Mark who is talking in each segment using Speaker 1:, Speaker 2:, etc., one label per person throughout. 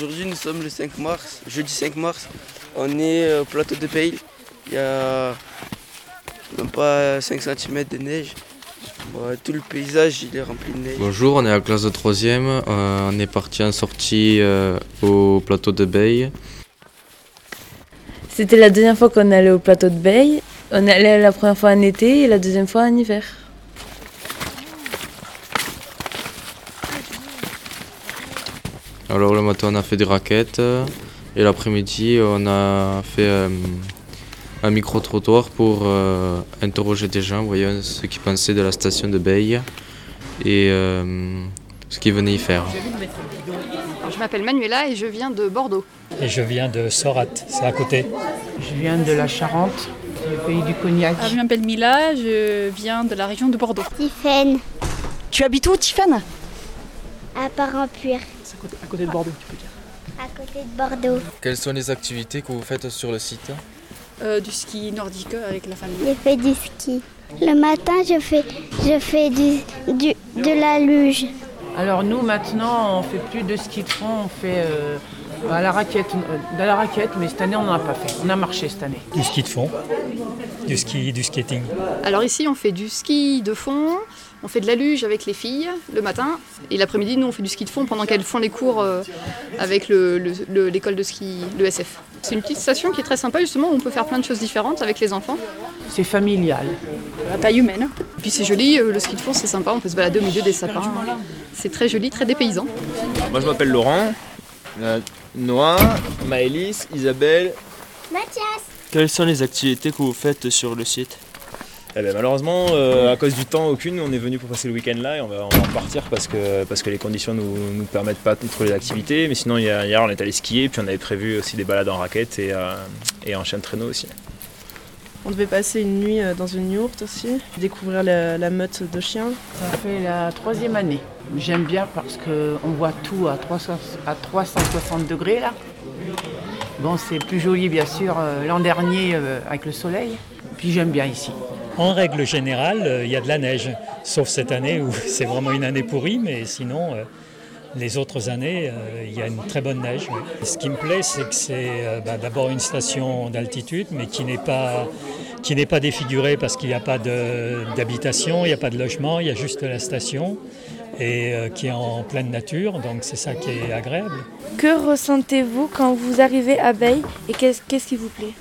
Speaker 1: Aujourd'hui, nous sommes le 5 mars, jeudi 5 mars. On est au plateau de Pays. Il y a même pas 5 cm de neige. tout le paysage il est rempli de neige.
Speaker 2: Bonjour, on est à la classe de 3e. on est parti en sortie euh, au plateau de Bay.
Speaker 3: C'était la deuxième fois qu'on allait au plateau de Bay. On est allé la première fois en été et la deuxième fois en hiver.
Speaker 2: Alors le matin on a fait des raquettes et l'après-midi on a fait euh, un micro-trottoir pour euh, interroger des gens, voyons ce qu'ils pensaient de la station de Bay et euh, ce qu'ils venaient y faire.
Speaker 4: Je m'appelle Manuela et je viens de Bordeaux.
Speaker 5: Et je viens de Sorat, c'est à côté.
Speaker 6: Je viens de la Charente, du pays du Cognac.
Speaker 7: Ah, je m'appelle Mila, je viens de la région de Bordeaux.
Speaker 8: Tiffaine.
Speaker 4: Tu habites où, Tiffaine?
Speaker 8: À Parampuire.
Speaker 9: À côté de Bordeaux, tu peux dire.
Speaker 8: À côté de Bordeaux.
Speaker 2: Quelles sont les activités que vous faites sur le site
Speaker 7: euh, Du ski nordique avec la famille.
Speaker 8: Je fais du ski. Le matin, je fais, je fais du, du, de la luge.
Speaker 6: Alors nous, maintenant, on fait plus de ski de fond, on fait euh, à la raquette, euh, de la raquette, mais cette année, on n'en a pas fait. On a marché cette année.
Speaker 5: Du ski de fond, du ski, du skating.
Speaker 4: Alors ici, on fait du ski de fond, on fait de la luge avec les filles le matin et l'après-midi, nous on fait du ski de fond pendant qu'elles font les cours euh, avec l'école de ski, le SF. C'est une petite station qui est très sympa justement où on peut faire plein de choses différentes avec les enfants.
Speaker 6: C'est familial.
Speaker 7: La taille humaine.
Speaker 4: Et puis c'est joli, euh, le ski de fond c'est sympa, on peut se balader au milieu des sapins. C'est très joli, très dépaysant.
Speaker 10: moi je m'appelle Laurent, euh, Noah, Maëlys, Isabelle.
Speaker 8: Mathias.
Speaker 11: Quelles sont les activités que vous faites sur le site
Speaker 10: eh ben, malheureusement, euh, à cause du temps, aucune. On est venu pour passer le week-end là et on va, en partir parce que, parce que les conditions ne nous, nous, permettent pas de trouver les activités. Mais sinon, hier, on est allé skier, puis on avait prévu aussi des balades en raquette et, euh, et en chien de traîneau aussi.
Speaker 12: On devait passer une nuit euh, dans une yourte aussi, découvrir la, meute de chiens.
Speaker 6: Ça fait la troisième année. J'aime bien parce qu'on voit tout à, 300, à 360 degrés là. Bon, c'est plus joli bien sûr l'an dernier avec le soleil. Puis j'aime bien ici.
Speaker 5: En règle générale, euh, il y a de la neige, sauf cette année où c'est vraiment une année pourrie, mais sinon, euh, les autres années, euh, il y a une très bonne neige. Ce qui me plaît, c'est que c'est bah, d'abord une station d'altitude, mais qui n'est pas, qui n'est pas défigurée parce qu'il n'y a pas d'habitation, il n'y a pas de logement, il y a juste la station et qui est en pleine nature, donc c'est ça qui est agréable.
Speaker 3: Que ressentez-vous quand vous arrivez à Veille et qu'est-ce qui vous plaît?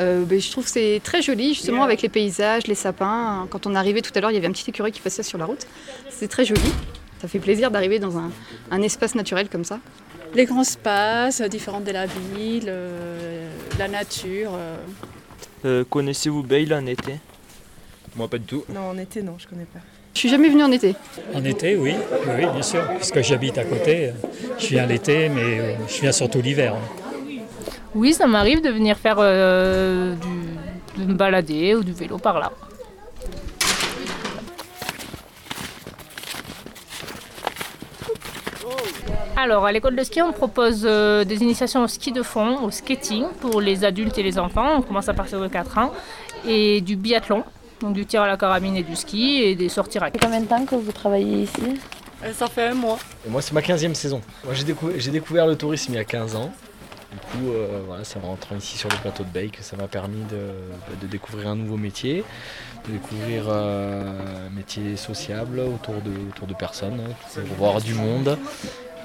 Speaker 4: Euh, ben, je trouve que c'est très joli, justement, avec les paysages, les sapins. Quand on arrivait tout à l'heure, il y avait un petit écureuil qui passait sur la route. C'est très joli. Ça fait plaisir d'arriver dans un, espace naturel comme ça.
Speaker 7: Les grands espaces, différents de la ville, euh, la nature.
Speaker 11: Euh. Connaissez-vous Bayle en été?
Speaker 10: Moi, pas du tout.
Speaker 12: Non, en été, non, je connais pas.
Speaker 4: Je suis jamais venue en été.
Speaker 5: En été, oui, oui, bien sûr, puisque j'habite à côté. Je viens l'été, mais je viens surtout l'hiver.
Speaker 13: Oui, ça m'arrive de venir faire euh, du, de me balader ou du vélo par là. Alors, à l'école de ski, on propose euh, des initiations au ski de fond, au skating pour les adultes et les enfants. On commence à partir de 4 ans. Et du biathlon, donc du tir à la carabine et du ski, et des sorties raquettes.
Speaker 3: Combien de temps que vous travaillez ici?
Speaker 7: Euh, Ça fait un mois.
Speaker 14: Et moi, c'est ma 15e saison. Moi, j'ai découvert le tourisme il y a 15 ans. Du coup, euh, voilà, c'est en rentrant ici sur le plateau de Bay que ça m'a permis de, découvrir un nouveau métier, de découvrir euh, un métier sociable autour de, autour de personnes, hein, voir du monde.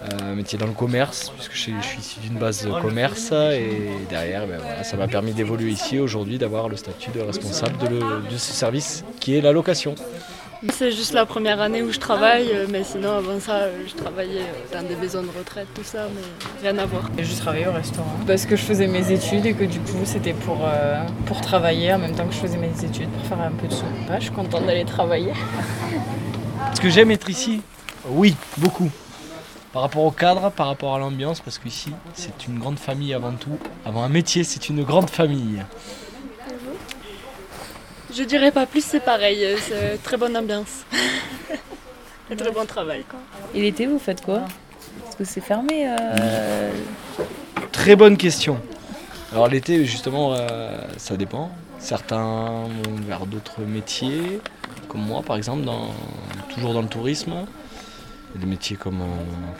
Speaker 14: Euh, un métier dans le commerce, puisque je, suis issu d'une base de commerce et derrière, ben ça m'a permis d'évoluer ici aujourd'hui, d'avoir le statut de responsable de, ce service qui est la location.
Speaker 7: C'est juste la première année où je travaille, euh, mais sinon avant ça, euh, je travaillais euh, dans des maisons de retraite, tout ça, mais rien à voir.
Speaker 12: Je travaillais au restaurant.
Speaker 15: Parce que je faisais mes études et que du coup c'était pour, pour travailler en même temps que je faisais mes études, pour faire un peu de sous. je suis contente d'aller travailler.
Speaker 14: Est-ce que j'aime être ici Oui, beaucoup. Par rapport au cadre, par rapport à l'ambiance, parce qu'ici c'est une grande famille avant tout. Avant un métier, c'est une grande famille.
Speaker 7: Je dirais pas plus, c'est pareil. C'est très bonne ambiance. Et très bon travail.
Speaker 3: Et l'été, vous faites quoi? Est-ce que c'est fermé euh,
Speaker 14: Très bonne question. Alors l'été, justement, euh, ça dépend. Certains vont vers d'autres métiers, comme moi par exemple, dans, toujours dans le tourisme. Des métiers comme, euh,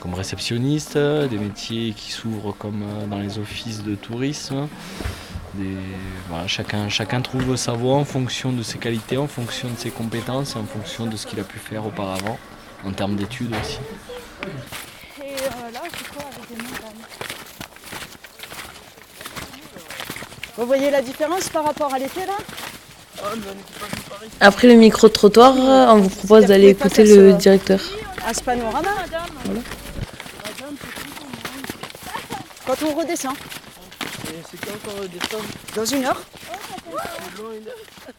Speaker 14: comme réceptionniste, des métiers qui s'ouvrent comme euh, dans les offices de tourisme. Des- voilà, chacun, chacun trouve sa voie en fonction de ses qualités, en fonction de ses compétences et en fonction de ce qu'il a pu faire auparavant, en termes d'études aussi.
Speaker 16: Et euh, là, c'est quoi avec des Vous voyez la différence par rapport à l'été là?
Speaker 3: Après le micro-trottoir, on vous propose d'aller écouter le directeur.
Speaker 16: À ce panorama. Quand on redescend.
Speaker 1: C'est quand on redescend?
Speaker 16: Dans une heure.
Speaker 1: C'est